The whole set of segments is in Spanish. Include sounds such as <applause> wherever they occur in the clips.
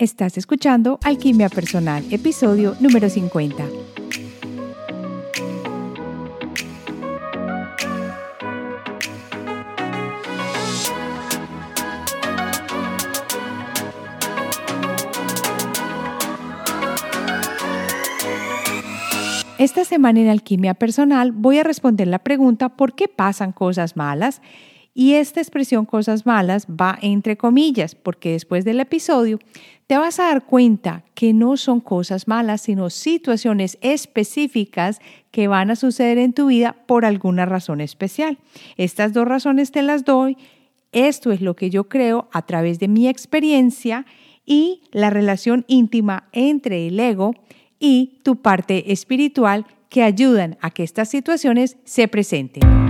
Estás escuchando Alquimia Personal, episodio número 50. Esta semana en Alquimia Personal voy a responder la pregunta ¿por qué pasan cosas malas? Y esta expresión cosas malas va entre comillas, porque después del episodio te vas a dar cuenta que no son cosas malas, sino situaciones específicas que van a suceder en tu vida por alguna razón especial. Estas dos razones te las doy. Esto es lo que yo creo a través de mi experiencia y la relación íntima entre el ego y tu parte espiritual que ayudan a que estas situaciones se presenten.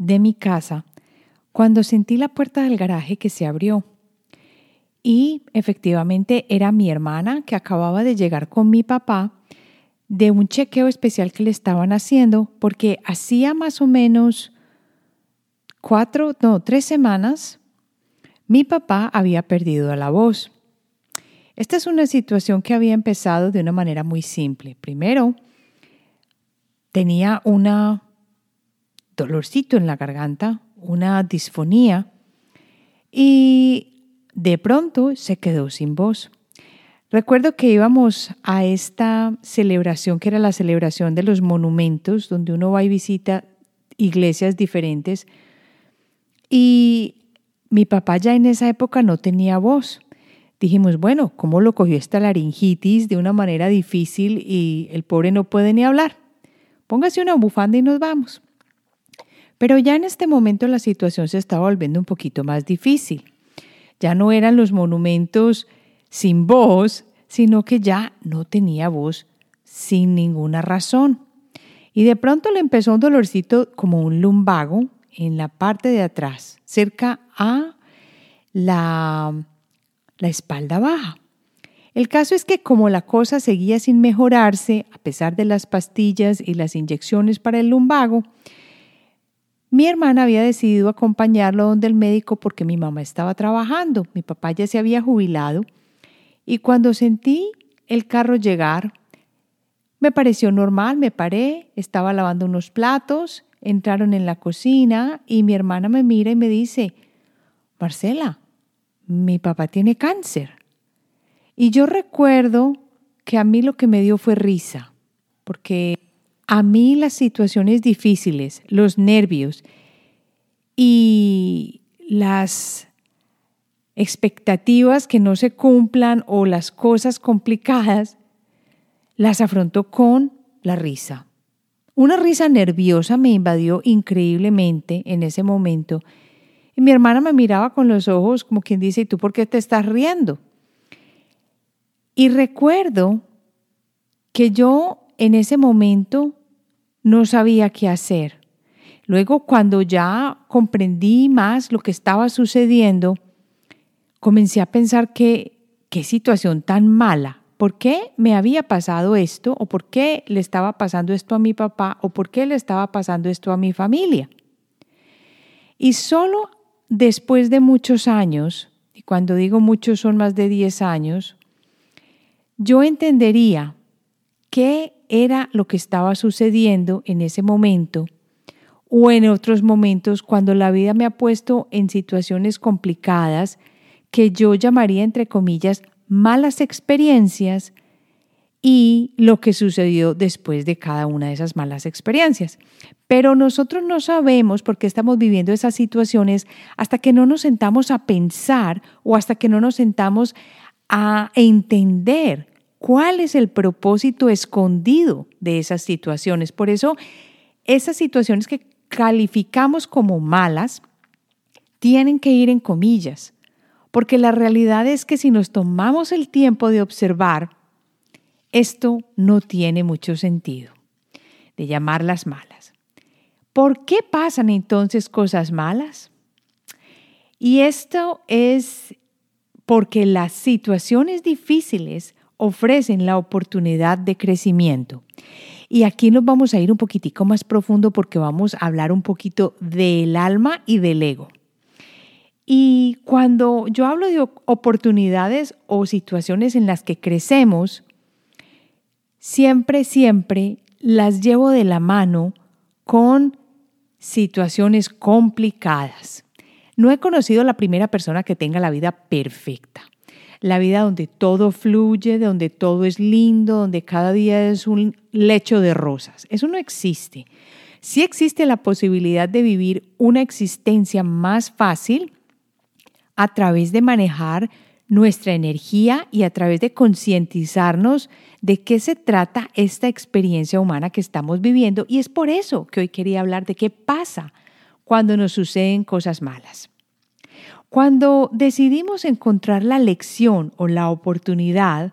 de mi casa cuando sentí la puerta del garaje que se abrió. Y efectivamente era mi hermana que acababa de llegar con mi papá de un chequeo especial que le estaban haciendo porque hacía más o menos cuatro, no, tres semanas, mi papá había perdido la voz. Esta es una situación que había empezado de una manera muy simple. Primero, tenía una dolorcito en la garganta, una disfonía y de pronto se quedó sin voz. Recuerdo que íbamos a esta celebración que era la celebración de los monumentos, donde uno va y visita iglesias diferentes y mi papá ya en esa época no tenía voz. Dijimos, bueno, ¿cómo lo cogió esta laringitis de una manera difícil y el pobre no puede ni hablar? Póngase una bufanda y nos vamos. Pero ya en este momento la situación se estaba volviendo un poquito más difícil. Ya no eran los monumentos sin voz, sino que ya no tenía voz sin ninguna razón. Y de pronto le empezó un dolorcito como un lumbago en la parte de atrás, cerca a la, la espalda baja. El caso es que como la cosa seguía sin mejorarse, a pesar de las pastillas y las inyecciones para el lumbago, mi hermana había decidido acompañarlo donde el médico porque mi mamá estaba trabajando, mi papá ya se había jubilado y cuando sentí el carro llegar, me pareció normal, me paré, estaba lavando unos platos, entraron en la cocina y mi hermana me mira y me dice, Marcela, mi papá tiene cáncer. Y yo recuerdo que a mí lo que me dio fue risa, porque a mí las situaciones difíciles, los nervios y las expectativas que no se cumplan o las cosas complicadas, las afronto con la risa. Una risa nerviosa me invadió increíblemente en ese momento y mi hermana me miraba con los ojos como quien dice, ¿y tú por qué te estás riendo? Y recuerdo que yo en ese momento no sabía qué hacer. Luego, cuando ya comprendí más lo que estaba sucediendo, comencé a pensar que qué situación tan mala. ¿Por qué me había pasado esto? ¿O por qué le estaba pasando esto a mi papá? ¿O por qué le estaba pasando esto a mi familia? Y solo después de muchos años, y cuando digo muchos son más de 10 años, yo entendería qué era lo que estaba sucediendo en ese momento o en otros momentos cuando la vida me ha puesto en situaciones complicadas que yo llamaría, entre comillas, malas experiencias y lo que sucedió después de cada una de esas malas experiencias. Pero nosotros no sabemos por qué estamos viviendo esas situaciones hasta que no nos sentamos a pensar o hasta que no nos sentamos a entender cuál es el propósito escondido de esas situaciones. Por eso, esas situaciones que calificamos como malas tienen que ir en comillas, Porque la realidad es que si nos tomamos el tiempo de observar, esto no tiene mucho sentido, de llamarlas malas. ¿Por qué pasan entonces cosas malas? Y esto es porque las situaciones difíciles ofrecen la oportunidad de crecimiento. Y aquí nos vamos a ir un poquitico más profundo porque vamos a hablar un poquito del alma y del ego. Y cuando yo hablo de oportunidades o situaciones en las que crecemos, siempre, siempre las llevo de la mano con situaciones complicadas. No he conocido la primera persona que tenga la vida perfecta. La vida donde todo fluye, donde todo es lindo, donde cada día es un lecho de rosas. Eso no existe. Sí existe la posibilidad de vivir una existencia más fácil a través de manejar nuestra energía y a través de concientizarnos de qué se trata esta experiencia humana que estamos viviendo. Y es por eso que hoy quería hablar de qué pasa cuando nos suceden cosas malas. Cuando decidimos encontrar la lección o la oportunidad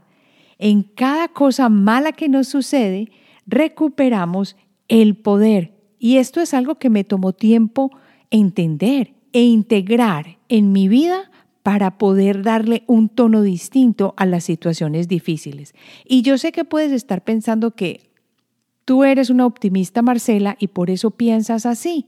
en cada cosa mala que nos sucede, recuperamos el poder. Y esto es algo que me tomó tiempo entender e integrar en mi vida para poder darle un tono distinto a las situaciones difíciles. Y yo sé que puedes estar pensando que tú eres una optimista, Marcela, y por eso piensas así.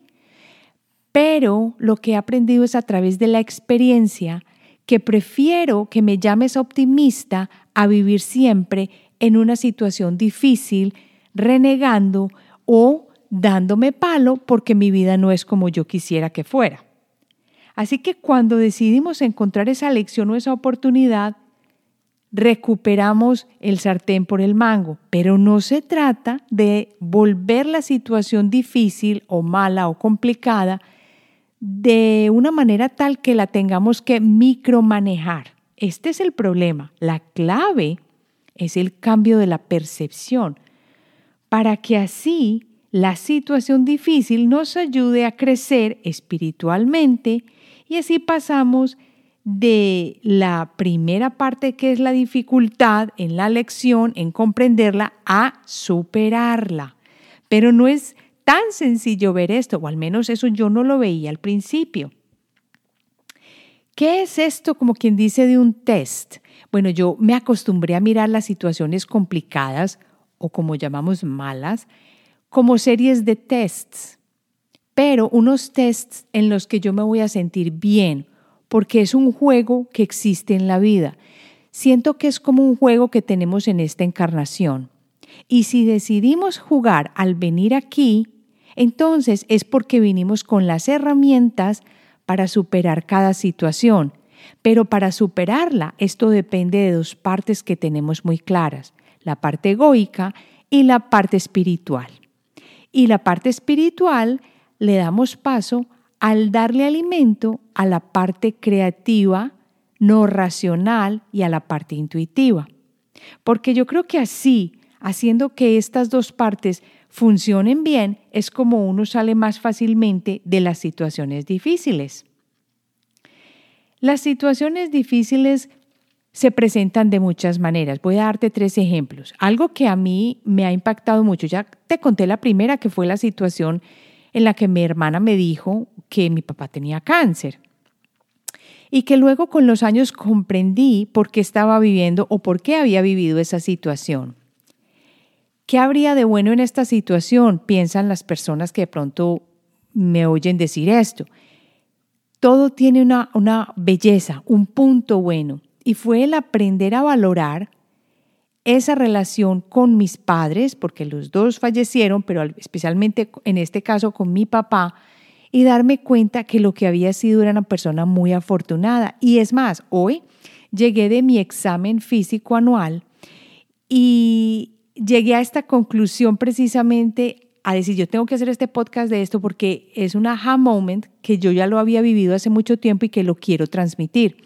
Pero lo que he aprendido es a través de la experiencia que prefiero que me llames optimista a vivir siempre en una situación difícil, renegando o dándome palo porque mi vida no es como yo quisiera que fuera. Así que cuando decidimos encontrar esa lección o esa oportunidad, recuperamos el sartén por el mango, pero no se trata de volver la situación difícil o mala o complicada de una manera tal que la tengamos que micromanejar. Este es el problema. La clave es el cambio de la percepción para que así la situación difícil nos ayude a crecer espiritualmente y así pasamos de la primera parte que es la dificultad en la lección, en comprenderla, a superarla. Pero no es tan sencillo ver esto, o al menos eso yo no lo veía al principio. ¿Qué es esto como quien dice de un test? Bueno, yo me acostumbré a mirar las situaciones complicadas o como llamamos malas como series de tests, pero unos tests en los que yo me voy a sentir bien, porque es un juego que existe en la vida. Siento que es como un juego que tenemos en esta encarnación. Y si decidimos jugar al venir aquí, entonces es porque vinimos con las herramientas para superar cada situación. Pero para superarla, esto depende de dos partes que tenemos muy claras, la parte egoica y la parte espiritual. Y la parte espiritual le damos paso al darle alimento a la parte creativa, no racional y a la parte intuitiva. Porque yo creo que así, haciendo que estas dos partes funcionen bien, es como uno sale más fácilmente de las situaciones difíciles. Las situaciones difíciles se presentan de muchas maneras. Voy a darte tres ejemplos. Algo que a mí me ha impactado mucho, ya te conté la primera, que fue la situación en la que mi hermana me dijo que mi papá tenía cáncer y que luego con los años comprendí por qué estaba viviendo o por qué había vivido esa situación. ¿Qué habría de bueno en esta situación? Piensan las personas que de pronto me oyen decir esto. Todo tiene una, una belleza, un punto bueno, y fue el aprender a valorar esa relación con mis padres, porque los dos fallecieron, pero especialmente en este caso con mi papá, y darme cuenta que lo que había sido era una persona muy afortunada. Y es más, hoy llegué de mi examen físico anual y llegué a esta conclusión precisamente a decir, yo tengo que hacer este podcast de esto porque es un aha moment que yo ya lo había vivido hace mucho tiempo y que lo quiero transmitir.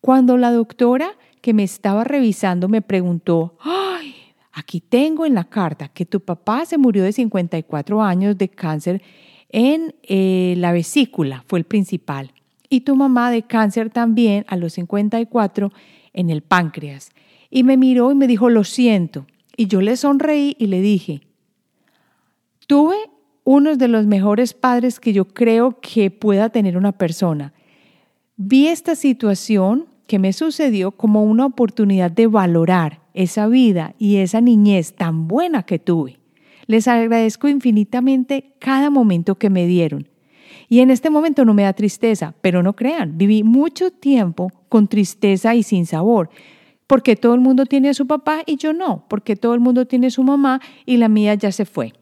Cuando la doctora que me estaba revisando me preguntó, ay, aquí tengo en la carta que tu papá se murió de 54 años de cáncer en eh, la vesícula, fue el principal. y tu mamá de cáncer también a los 54 en el páncreas. Y me miró y me dijo, lo siento. Y yo le sonreí y le dije, tuve uno de los mejores padres que yo creo que pueda tener una persona. Vi esta situación que me sucedió como una oportunidad de valorar esa vida y esa niñez tan buena que tuve. Les agradezco infinitamente cada momento que me dieron. Y en este momento no me da tristeza, pero no crean, viví mucho tiempo con tristeza y sin sabor, porque todo el mundo tiene a su papá y yo no, porque todo el mundo tiene a su mamá y la mía ya se fue.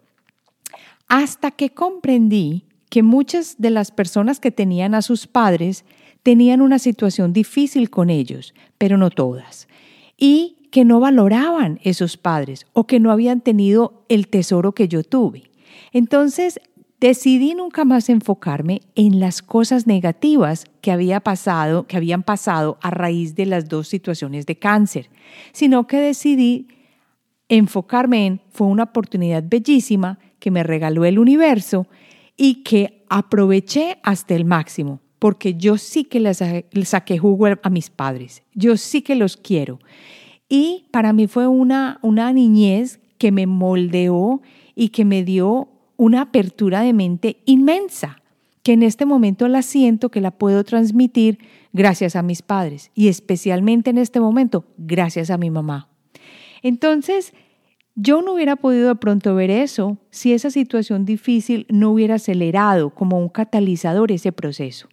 Hasta que comprendí que muchas de las personas que tenían a sus padres tenían una situación difícil con ellos, pero no todas. Y que no valoraban esos padres o que no habían tenido el tesoro que yo tuve. Entonces decidí nunca más enfocarme en las cosas negativas que había pasado, que habían pasado a raíz de las dos situaciones de cáncer, sino que decidí enfocarme en fue una oportunidad bellísima que me regaló el universo y que aproveché hasta el máximo, porque yo sí que les saqué jugo a mis padres, yo sí que los quiero. Y para mí fue una, una niñez que me moldeó y que me dio una apertura de mente inmensa, que en este momento la siento que la puedo transmitir gracias a mis padres y especialmente en este momento gracias a mi mamá. Entonces, yo no hubiera podido de pronto ver eso si esa situación difícil no hubiera acelerado como un catalizador ese proceso.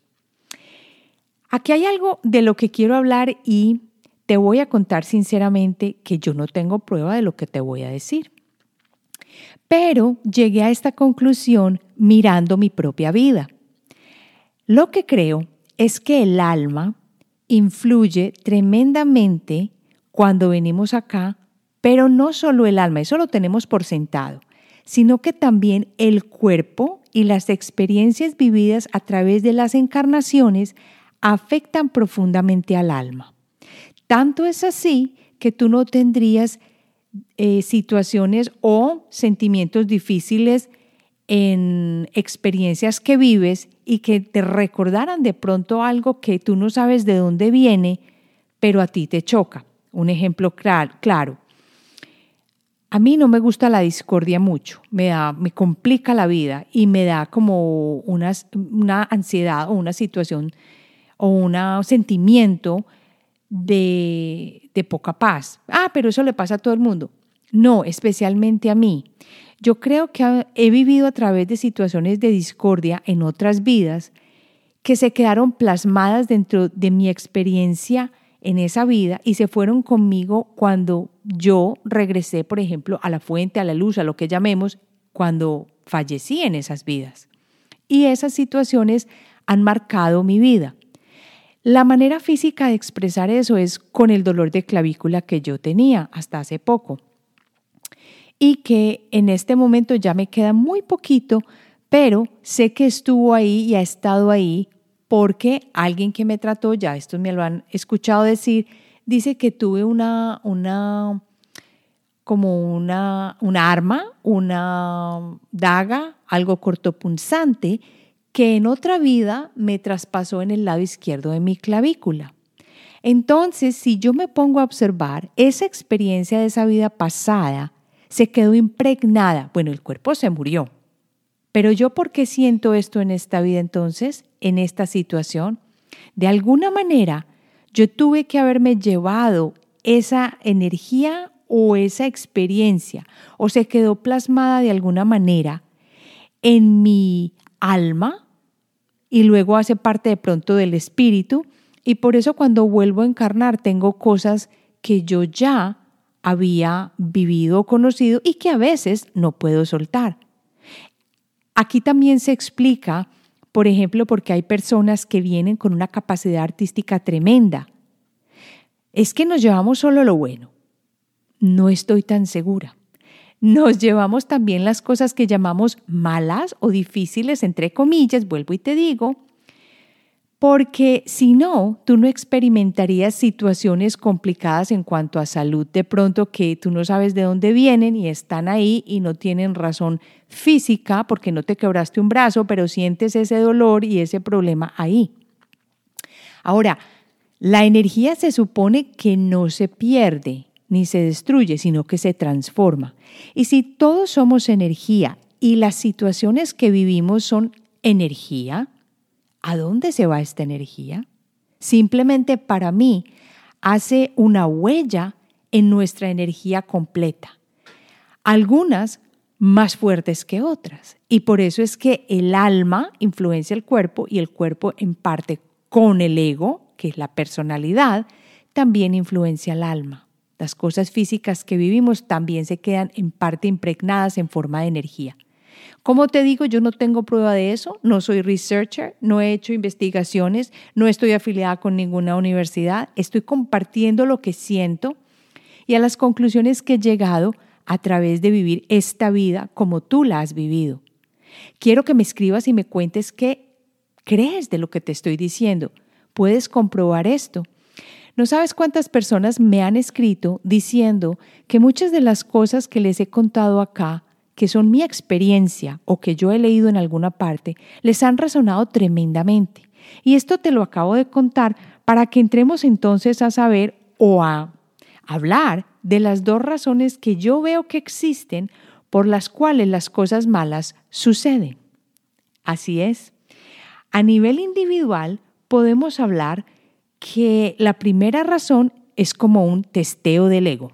Aquí hay algo de lo que quiero hablar y te voy a contar sinceramente que yo no tengo prueba de lo que te voy a decir. Pero llegué a esta conclusión mirando mi propia vida. Lo que creo es que el alma influye tremendamente cuando venimos acá, pero no solo el alma, eso lo tenemos por sentado, sino que también el cuerpo y las experiencias vividas a través de las encarnaciones afectan profundamente al alma. Tanto es así que tú no tendrías eh, situaciones o sentimientos difíciles en experiencias que vives y que te recordaran de pronto algo que tú no sabes de dónde viene, pero a ti te choca. Un ejemplo claro. A mí no me gusta la discordia mucho, me, da, me complica la vida y me da como una, una ansiedad o una situación o un sentimiento de, poca paz. Ah, pero eso le pasa a todo el mundo. No, especialmente a mí. Yo creo que he vivido a través de situaciones de discordia en otras vidas que se quedaron plasmadas dentro de mi experiencia en esa vida y se fueron conmigo cuando yo regresé, por ejemplo, a la fuente, a la luz, a lo que llamemos, cuando fallecí en esas vidas. Y esas situaciones han marcado mi vida. La manera física de expresar eso es con el dolor de clavícula que yo tenía hasta hace poco. Y que en este momento ya me queda muy poquito, pero sé que estuvo ahí y ha estado ahí porque alguien que me trató, ya esto me lo han escuchado decir, dice que tuve una, una como una, una arma, una daga, algo cortopunzante, que en otra vida me traspasó en el lado izquierdo de mi clavícula. Entonces, si yo me pongo a observar, esa experiencia de esa vida pasada se quedó impregnada. Bueno, el cuerpo se murió. Pero yo, ¿por qué siento esto en esta vida entonces, en esta situación? De alguna manera, yo tuve que haberme llevado esa energía o esa experiencia, o se quedó plasmada de alguna manera en mi alma y luego hace parte de pronto del espíritu y por eso cuando vuelvo a encarnar tengo cosas que yo ya había vivido o conocido y que a veces no puedo soltar. Aquí también se explica, por ejemplo, porque hay personas que vienen con una capacidad artística tremenda. Es que nos llevamos solo lo bueno. No estoy tan segura nos llevamos también las cosas que llamamos malas o difíciles, entre comillas, vuelvo y te digo, porque si no, tú no experimentarías situaciones complicadas en cuanto a salud, de pronto que tú no sabes de dónde vienen y están ahí y no tienen razón física porque no te quebraste un brazo, pero sientes ese dolor y ese problema ahí. Ahora, la energía se supone que no se pierde ni se destruye, sino que se transforma. Y si todos somos energía y las situaciones que vivimos son energía, ¿a dónde se va esta energía? Simplemente para mí hace una huella en nuestra energía completa. Algunas más fuertes que otras. Y por eso es que el alma influencia el cuerpo y el cuerpo en parte con el ego, que es la personalidad, también influencia al alma. Las cosas físicas que vivimos también se quedan en parte impregnadas en forma de energía. Como te digo, yo no tengo prueba de eso, no soy researcher, no he hecho investigaciones, no estoy afiliada con ninguna universidad, estoy compartiendo lo que siento y a las conclusiones que he llegado a través de vivir esta vida como tú la has vivido. Quiero que me escribas y me cuentes qué crees de lo que te estoy diciendo. Puedes comprobar esto. No sabes cuántas personas me han escrito diciendo que muchas de las cosas que les he contado acá, que son mi experiencia o que yo he leído en alguna parte, les han resonado tremendamente. Y esto te lo acabo de contar para que entremos entonces a saber o a hablar de las dos razones que yo veo que existen por las cuales las cosas malas suceden. Así es. A nivel individual podemos hablar que la primera razón es como un testeo del ego.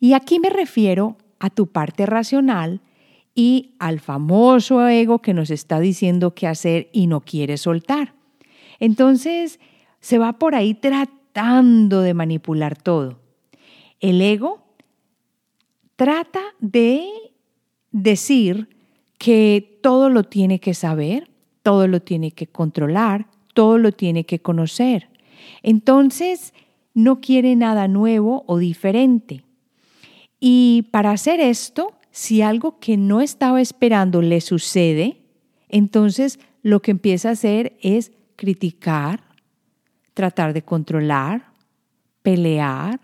Y aquí me refiero a tu parte racional y al famoso ego que nos está diciendo qué hacer y no quiere soltar. Entonces, se va por ahí tratando de manipular todo. El ego trata de decir que todo lo tiene que saber, todo lo tiene que controlar, todo lo tiene que conocer. Entonces, no quiere nada nuevo o diferente. Y para hacer esto, si algo que no estaba esperando le sucede, entonces lo que empieza a hacer es criticar, tratar de controlar, pelear,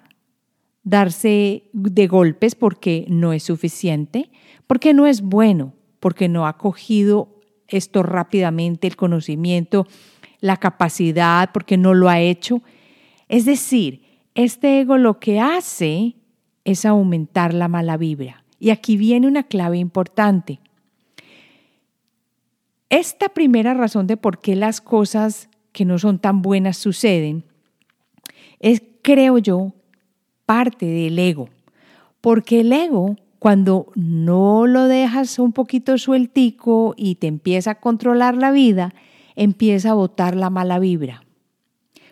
darse de golpes porque no es suficiente, porque no es bueno, porque no ha cogido esto rápidamente, el conocimiento, la capacidad, porque no lo ha hecho. Es decir, este ego lo que hace es aumentar la mala vibra. Y aquí viene una clave importante. Esta primera razón de por qué las cosas que no son tan buenas suceden es, creo yo, parte del ego. Porque el ego, cuando no lo dejas un poquito sueltico y te empieza a controlar la vida, empieza a botar la mala vibra.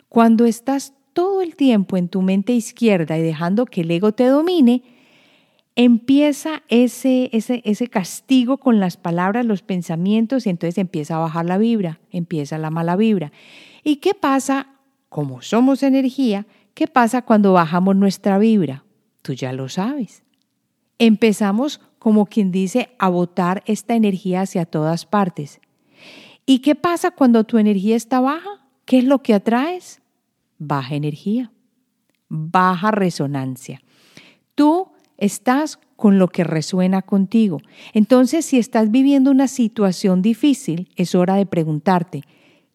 Cuando estás todo el tiempo en tu mente izquierda y dejando que el ego te domine, empieza ese, ese, ese castigo con las palabras, los pensamientos, y entonces empieza a bajar la vibra, empieza la mala vibra. ¿Y qué pasa? Como somos energía, ¿Qué pasa cuando bajamos nuestra vibra? Tú ya lo sabes. Empezamos, como quien dice, a botar esta energía hacia todas partes. ¿Y qué pasa cuando tu energía está baja? ¿Qué es lo que atraes? Baja energía, baja resonancia. Tú estás con lo que resuena contigo. Entonces, si estás viviendo una situación difícil, es hora de preguntarte,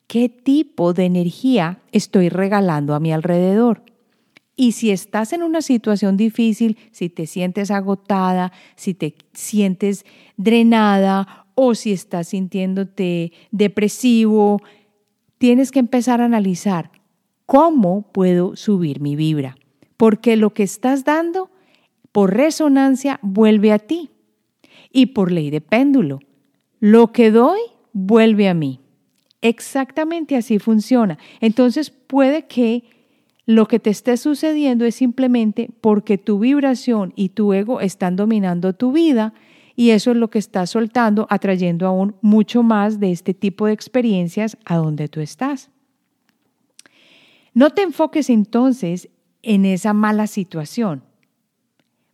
¿qué tipo de energía estoy regalando a mi alrededor? Y si estás en una situación difícil, si te sientes agotada, si te sientes drenada o si estás sintiéndote depresivo, tienes que empezar a analizar cómo puedo subir mi vibra. Porque lo que estás dando por resonancia vuelve a ti. Y por ley de péndulo, lo que doy vuelve a mí. Exactamente así funciona. Entonces puede que lo que te esté sucediendo es simplemente porque tu vibración y tu ego están dominando tu vida y eso es lo que estás soltando, atrayendo aún mucho más de este tipo de experiencias a donde tú estás. No te enfoques entonces en esa mala situación.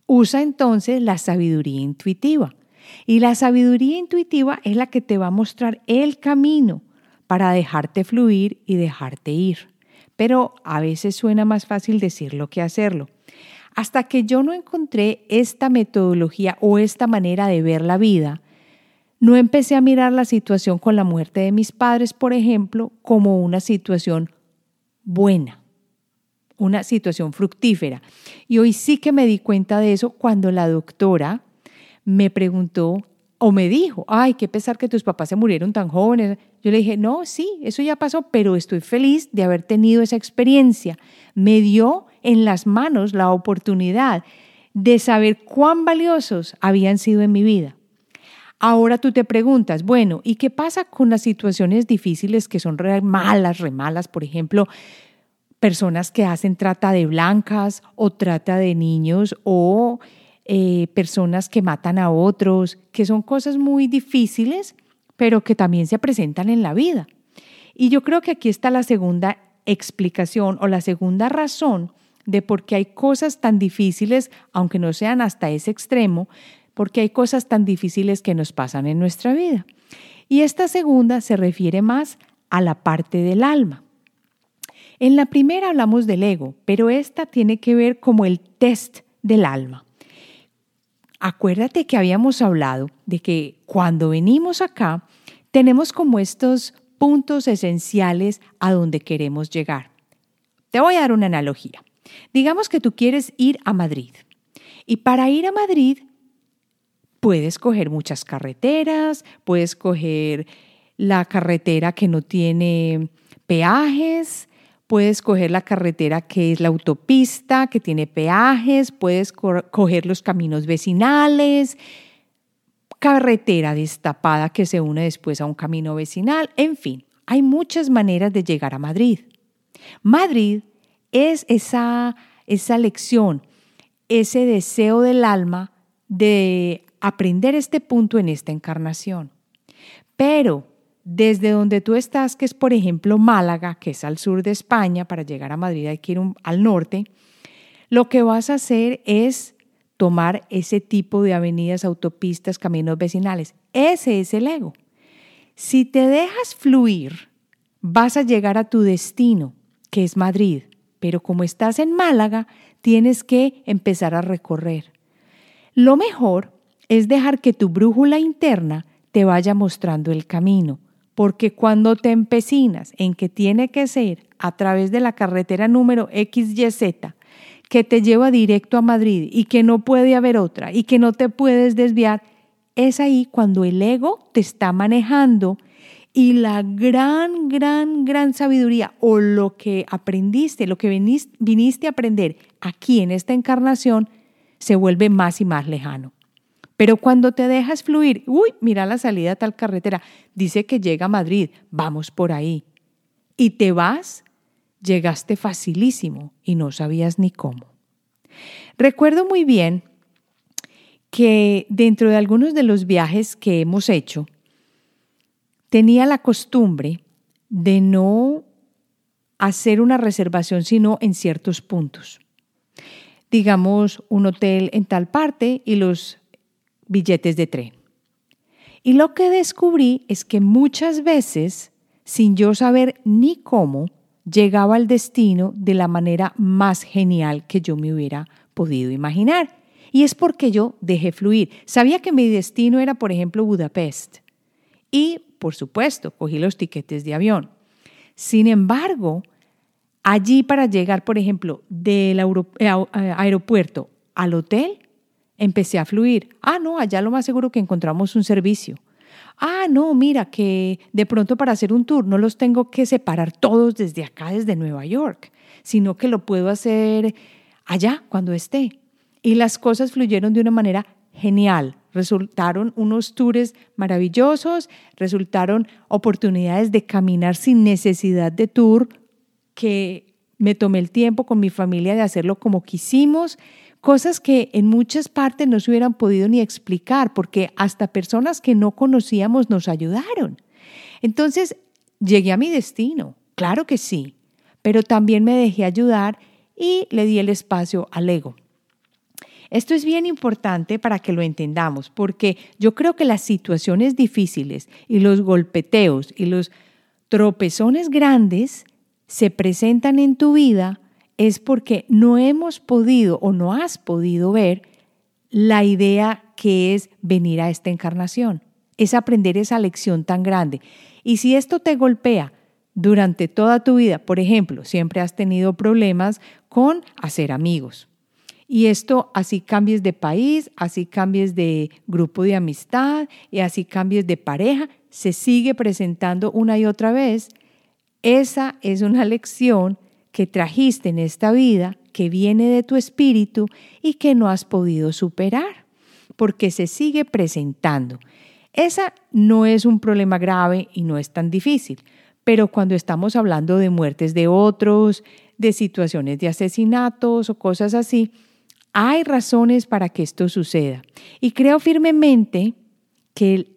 Usa entonces la sabiduría intuitiva. Y la sabiduría intuitiva es la que te va a mostrar el camino para dejarte fluir y dejarte ir pero a veces suena más fácil decirlo que hacerlo. Hasta que yo no encontré esta metodología o esta manera de ver la vida, no empecé a mirar la situación con la muerte de mis padres, por ejemplo, como una situación buena, una situación fructífera. Y hoy sí que me di cuenta de eso cuando la doctora me preguntó o me dijo, ay, qué pesar que tus papás se murieron tan jóvenes. Yo le dije, no, sí, eso ya pasó, pero estoy feliz de haber tenido esa experiencia. Me dio en las manos la oportunidad de saber cuán valiosos habían sido en mi vida. Ahora tú te preguntas, bueno, ¿y qué pasa con las situaciones difíciles que son re malas, re malas? Por ejemplo, personas que hacen trata de blancas o trata de niños o eh, personas que matan a otros, que son cosas muy difíciles, pero que también se presentan en la vida. Y yo creo que aquí está la segunda explicación o la segunda razón de por qué hay cosas tan difíciles, aunque no sean hasta ese extremo, porque hay cosas tan difíciles que nos pasan en nuestra vida. Y esta segunda se refiere más a la parte del alma. En la primera hablamos del ego, pero esta tiene que ver como el test del alma. Acuérdate que habíamos hablado de que cuando venimos acá tenemos como estos puntos esenciales a donde queremos llegar. Te voy a dar una analogía. Digamos que tú quieres ir a Madrid y para ir a Madrid puedes coger muchas carreteras, puedes coger la carretera que no tiene peajes, puedes coger la carretera que es la autopista, que tiene peajes, puedes coger los caminos vecinales, carretera destapada que se une después a un camino vecinal, en fin, hay muchas maneras de llegar a Madrid. Madrid es esa, esa lección, ese deseo del alma de aprender este punto en esta encarnación. Pero desde donde tú estás, que es por ejemplo Málaga, que es al sur de España, para llegar a Madrid hay que ir al norte, lo que vas a hacer es tomar ese tipo de avenidas, autopistas, caminos vecinales. Ese es el ego. Si te dejas fluir, vas a llegar a tu destino, que es Madrid, pero como estás en Málaga, tienes que empezar a recorrer. Lo mejor es dejar que tu brújula interna te vaya mostrando el camino porque cuando te empecinas en que tiene que ser a través de la carretera número XYZ, que te lleva directo a Madrid y que no puede haber otra y que no te puedes desviar, es ahí cuando el ego te está manejando y la gran, gran, gran sabiduría o lo que aprendiste, lo que viniste a aprender aquí en esta encarnación, se vuelve más y más lejano. Pero cuando te dejas fluir, uy, mira la salida a tal carretera, dice que llega a Madrid, vamos por ahí. Y te vas, llegaste facilísimo y no sabías ni cómo. Recuerdo muy bien que dentro de algunos de los viajes que hemos hecho, tenía la costumbre de no hacer una reservación sino en ciertos puntos. Digamos, un hotel en tal parte y los billetes de tren. Y lo que descubrí es que muchas veces, sin yo saber ni cómo, llegaba al destino de la manera más genial que yo me hubiera podido imaginar. Y es porque yo dejé fluir. Sabía que mi destino era, por ejemplo, Budapest. Y, por supuesto, cogí los tiquetes de avión. Sin embargo, allí para llegar, por ejemplo, del eh, aeropuerto al hotel, empecé a fluir. Ah, no, allá lo más seguro que encontramos un servicio. Ah, no, mira, que de pronto para hacer un tour no los tengo que separar todos desde acá, desde Nueva York, sino que lo puedo hacer allá cuando esté. Y las cosas fluyeron de una manera genial. Resultaron unos tours maravillosos, resultaron oportunidades de caminar sin necesidad de tour, que me tomé el tiempo con mi familia de hacerlo como quisimos cosas que en muchas partes no se hubieran podido ni explicar, porque hasta personas que no conocíamos nos ayudaron. Entonces, llegué a mi destino, claro que sí, pero también me dejé ayudar y le di el espacio al ego. Esto es bien importante para que lo entendamos, porque yo creo que las situaciones difíciles y los golpeteos y los tropezones grandes se presentan en tu vida es porque no hemos podido o no has podido ver la idea que es venir a esta encarnación, es aprender esa lección tan grande. Y si esto te golpea durante toda tu vida. Por ejemplo, siempre has tenido problemas con hacer amigos. Y esto así cambies de país, así cambies de grupo de amistad y así cambies de pareja, se sigue presentando una y otra vez. Esa es una <laughs> lección que trajiste en esta vida, que viene de tu espíritu y que no has podido superar, porque se sigue presentando. Esa no es un problema grave y no es tan difícil, pero cuando estamos hablando de muertes de otros, de situaciones de asesinatos o cosas así, hay razones para que esto suceda. Y creo firmemente que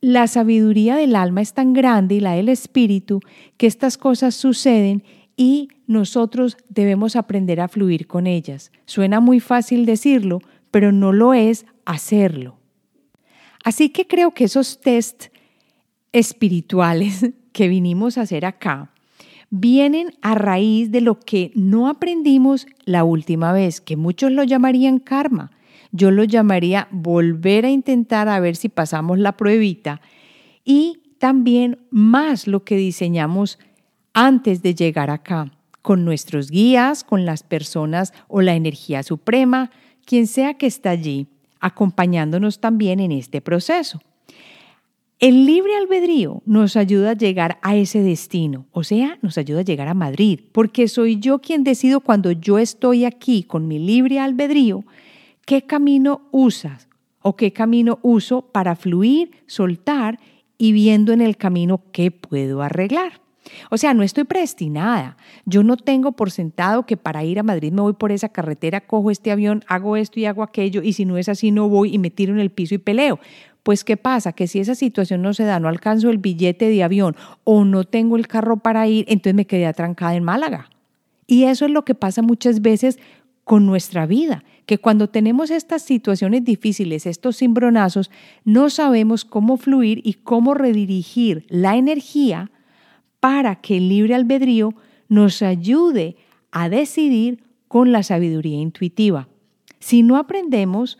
la sabiduría del alma es tan grande y la del espíritu que estas cosas suceden y nosotros debemos aprender a fluir con ellas. Suena muy fácil decirlo, pero no lo es hacerlo. Así que creo que esos test espirituales <laughs> que vinimos a hacer acá vienen a raíz de lo que no aprendimos la última vez, que muchos lo llamarían karma. Yo lo llamaría volver a intentar a ver si pasamos la pruebita y también más lo que diseñamos antes de llegar acá, con nuestros guías, con las personas o la energía suprema, quien sea que está allí, acompañándonos también en este proceso. El libre albedrío nos ayuda a llegar a ese destino, o sea, nos ayuda a llegar a Madrid, porque soy yo quien decido cuando yo estoy aquí con mi libre albedrío, qué camino usas o qué camino uso para fluir, soltar y viendo en el camino qué puedo arreglar. O sea, no estoy predestinada. Yo no tengo por sentado que para ir a Madrid me voy por esa carretera, cojo este avión, hago esto y hago aquello, y si no es así, no voy y me tiro en el piso y peleo. Pues ¿qué pasa? Que si esa situación no se da, no alcanzo el billete de avión o no tengo el carro para ir, entonces me quedé atrancada en Málaga. Y eso es lo que pasa muchas veces con nuestra vida, que cuando tenemos estas situaciones difíciles, estos cimbronazos, no sabemos cómo fluir y cómo redirigir la energía para que el libre albedrío nos ayude a decidir con la sabiduría intuitiva. Si no aprendemos,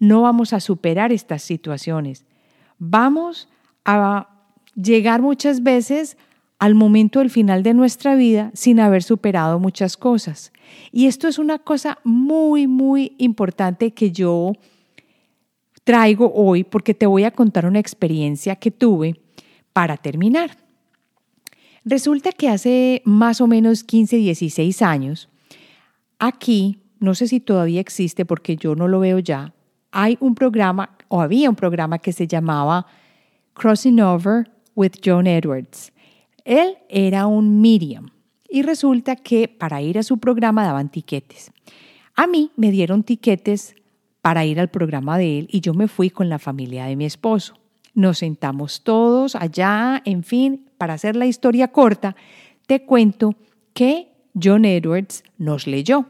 no vamos a superar estas situaciones. Vamos a llegar muchas veces al momento del final de nuestra vida sin haber superado muchas cosas. Y esto es una cosa muy, muy importante que yo traigo hoy porque te voy a contar una experiencia que tuve para terminar. Resulta que hace más o menos 15, 16 años, aquí, no sé si todavía existe porque yo no lo veo ya, hay un programa o había un programa que se llamaba Crossing Over with John Edwards. Él era un medium y resulta que para ir a su programa daban tiquetes. A mí me dieron tiquetes para ir al programa de él y yo me fui con la familia de mi esposo. Nos sentamos todos allá, en fin, para hacer la historia corta, te cuento que John Edwards nos leyó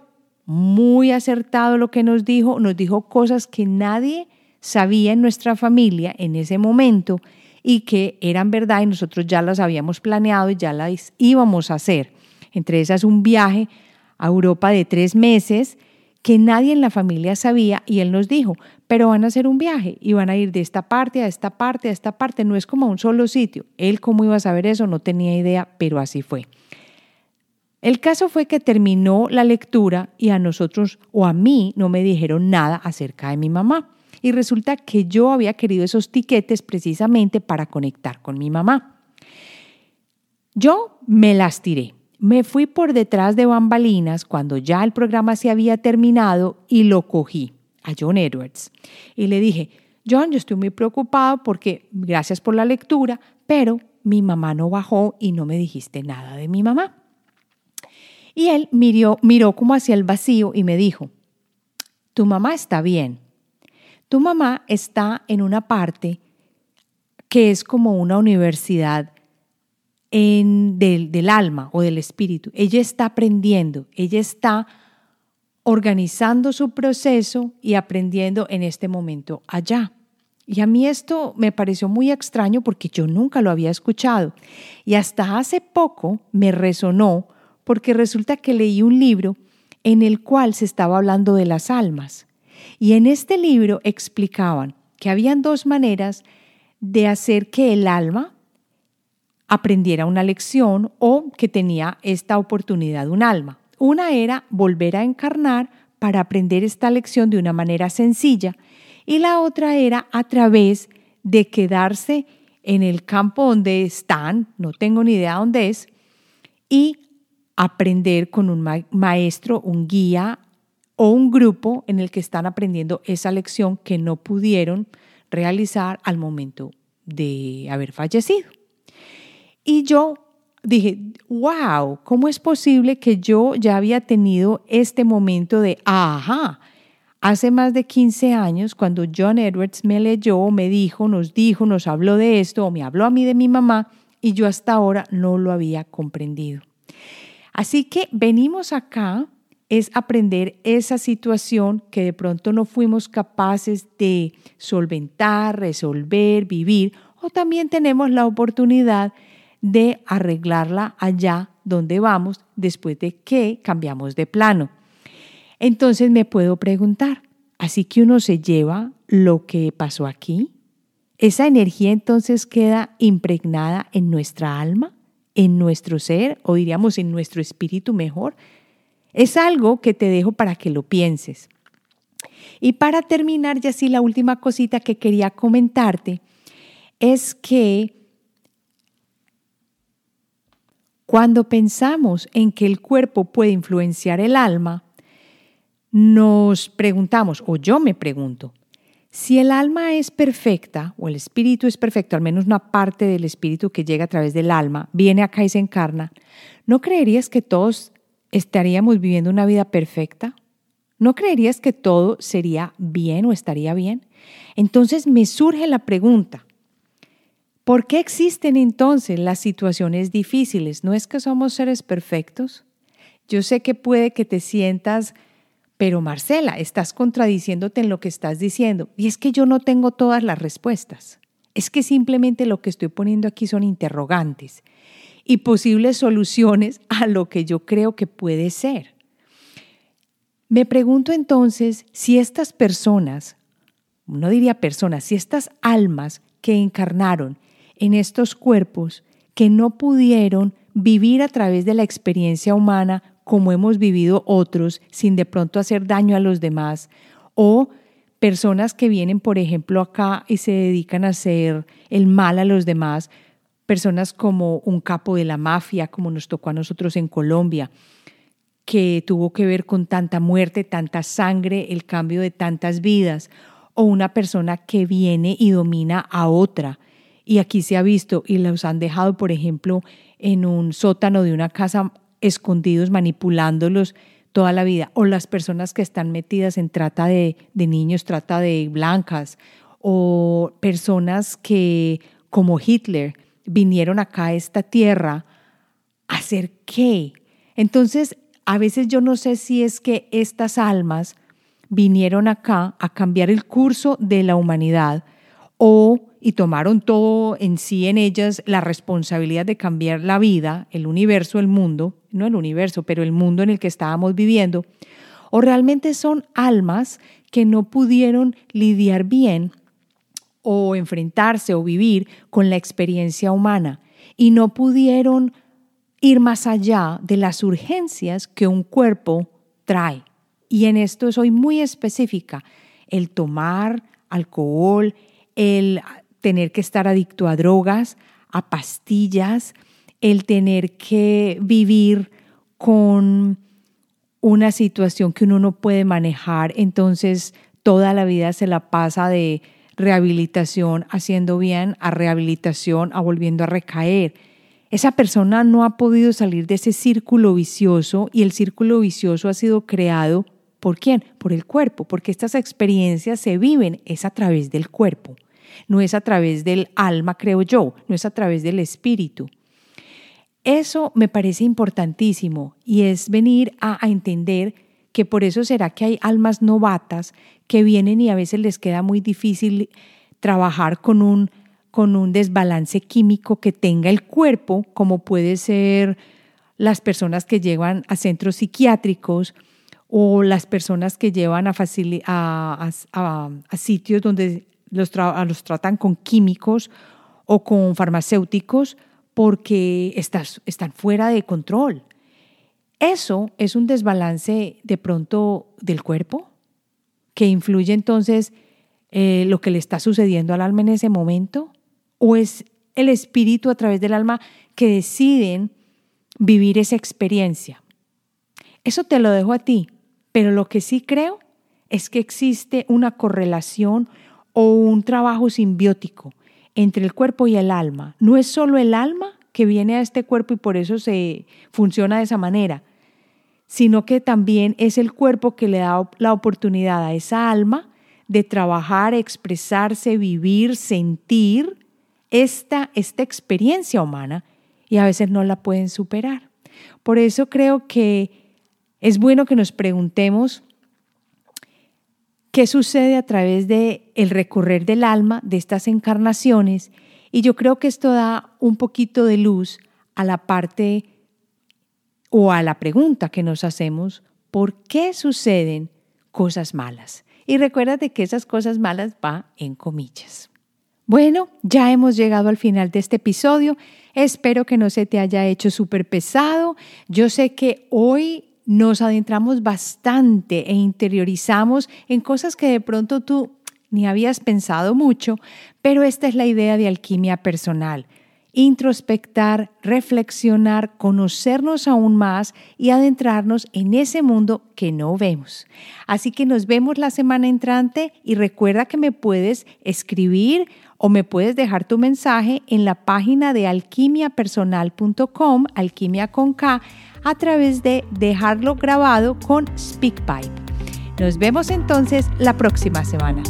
muy acertado lo que nos dijo, nos dijo cosas que nadie sabía en nuestra familia en ese momento y que eran verdad y nosotros ya las habíamos planeado y ya las íbamos a hacer. Entre esas un viaje a Europa de tres meses que nadie en la familia sabía y él nos dijo, pero van a hacer un viaje y van a ir de esta parte a esta parte a esta parte, no es como un solo sitio. Él cómo iba a saber eso, no tenía idea, pero así fue. El caso fue que terminó la lectura y a nosotros o a mí no me dijeron nada acerca de mi mamá. Y resulta que yo había querido esos tiquetes precisamente para conectar con mi mamá. Yo me las tiré. Me fui por detrás de bambalinas cuando ya el programa se había terminado y lo cogí a John Edwards. Y le dije, John, yo estoy muy preocupado porque gracias por la lectura, pero mi mamá no bajó y no me dijiste nada de mi mamá. Y él miró, miró como hacia el vacío y me dijo, tu mamá está bien. Tu mamá está en una parte que es como una universidad del, del alma o del espíritu. Ella está aprendiendo, ella está organizando su proceso y aprendiendo en este momento allá. Y a mí esto me pareció muy extraño porque yo nunca lo había escuchado. Y hasta hace poco me resonó porque resulta que leí un libro en el cual se estaba hablando de las almas. Y en este libro explicaban que habían dos maneras de hacer que el alma aprendiera una lección o que tenía esta oportunidad un alma. Una era volver a encarnar para aprender esta lección de una manera sencilla y la otra era a través de quedarse en el campo donde están, no tengo ni idea dónde es, y aprender con un maestro, un guía o un grupo en el que están aprendiendo esa lección que no pudieron realizar al momento de haber fallecido. Y yo dije, wow, ¿cómo es posible que yo ya había tenido este momento de, ajá, hace más de 15 años, cuando John Edwards me leyó, me dijo, nos dijo, nos habló de esto, o me habló a mí de mi mamá, y yo hasta ahora no lo había comprendido. Así que venimos acá es aprender esa situación que de pronto no fuimos capaces de solventar, resolver, vivir, o también tenemos la oportunidad de arreglarla allá donde vamos después de que cambiamos de plano. Entonces me puedo preguntar, ¿así que uno se lleva lo que pasó aquí? ¿Esa energía entonces queda impregnada en nuestra alma, en nuestro ser, o diríamos en nuestro espíritu mejor? Es algo que te dejo para que lo pienses. Y para terminar, ya sí, la última cosita que quería comentarte es que cuando pensamos en que el cuerpo puede influenciar el alma, nos preguntamos, o yo me pregunto, si el alma es perfecta, o el espíritu es perfecto, al menos una parte del espíritu que llega a través del alma, viene acá y se encarna, ¿no creerías que todos estaríamos viviendo una vida perfecta? ¿No creerías que todo sería bien o estaría bien? Entonces me surge la pregunta, ¿por qué existen entonces las situaciones difíciles? ¿No es que somos seres perfectos? Yo sé que puede que te sientas, pero Marcela, estás contradiciéndote en lo que estás diciendo. Y es que yo no tengo todas las respuestas. Es que simplemente lo que estoy poniendo aquí son interrogantes y posibles soluciones a lo que yo creo que puede ser. Me pregunto entonces si estas personas, no diría personas, si estas almas que encarnaron en estos cuerpos, que no pudieron vivir a través de la experiencia humana como hemos vivido otros, sin de pronto hacer daño a los demás, o personas que vienen, por ejemplo, acá y se dedican a hacer el mal a los demás, personas como un capo de la mafia, como nos tocó a nosotros en Colombia, que tuvo que ver con tanta muerte, tanta sangre, el cambio de tantas vidas, o una persona que viene y domina a otra. Y aquí se ha visto, y los han dejado, por ejemplo, en un sótano de una casa escondidos, manipulándolos toda la vida, o las personas que están metidas en trata de, de niños, trata de blancas, o personas que, como Hitler, vinieron acá a esta tierra a hacer qué. Entonces, a veces yo no sé si es que estas almas vinieron acá a cambiar el curso de la humanidad o y tomaron todo en sí en ellas la responsabilidad de cambiar la vida, el universo, el mundo, no el universo, pero el mundo en el que estábamos viviendo, o realmente son almas que no pudieron lidiar bien o enfrentarse o vivir con la experiencia humana y no pudieron ir más allá de las urgencias que un cuerpo trae. Y en esto soy muy específica. El tomar alcohol, el tener que estar adicto a drogas, a pastillas, el tener que vivir con una situación que uno no puede manejar, entonces toda la vida se la pasa de rehabilitación, haciendo bien, a rehabilitación, a volviendo a recaer. Esa persona no ha podido salir de ese círculo vicioso y el círculo vicioso ha sido creado por quién? Por el cuerpo, porque estas experiencias se viven es a través del cuerpo, no es a través del alma, creo yo, no es a través del espíritu. Eso me parece importantísimo y es venir a, entender que por eso será que hay almas novatas que vienen y a veces les queda muy difícil trabajar con un, con un desbalance químico que tenga el cuerpo, como puede ser las personas que llevan a centros psiquiátricos o las personas que llevan a, a, sitios donde los, los tratan con químicos o con farmacéuticos, porque estás, están fuera de control. Eso es un desbalance de pronto del cuerpo que influye entonces eh, lo que le está sucediendo al alma en ese momento o es el espíritu a través del alma que deciden vivir esa experiencia. Eso te lo dejo a ti, pero lo que sí creo es que existe una correlación o un trabajo simbiótico entre el cuerpo y el alma. No es solo el alma que viene a este cuerpo y por eso se funciona de esa manera, sino que también es el cuerpo que le da la oportunidad a esa alma de trabajar, expresarse, vivir, sentir esta, esta experiencia humana y a veces no la pueden superar. Por eso creo que es bueno que nos preguntemos qué sucede a través de el recorrer del alma de estas encarnaciones y yo creo que esto da un poquito de luz a la parte o a la pregunta que nos hacemos, ¿por qué suceden cosas malas? Y recuérdate que esas cosas malas va en comillas. Bueno, ya hemos llegado al final de este episodio. Espero que no se te haya hecho súper pesado. Yo sé que hoy nos adentramos bastante e interiorizamos en cosas que de pronto tú ni habías pensado mucho, pero esta es la idea de alquimia personal introspectar, reflexionar, conocernos aún más y adentrarnos en ese mundo que no vemos. Así que nos vemos la semana entrante y recuerda que me puedes escribir o me puedes dejar tu mensaje en la página de alquimiapersonal.com, alquimia con K, a través de dejarlo grabado con SpeakPipe. Nos vemos entonces la próxima semana.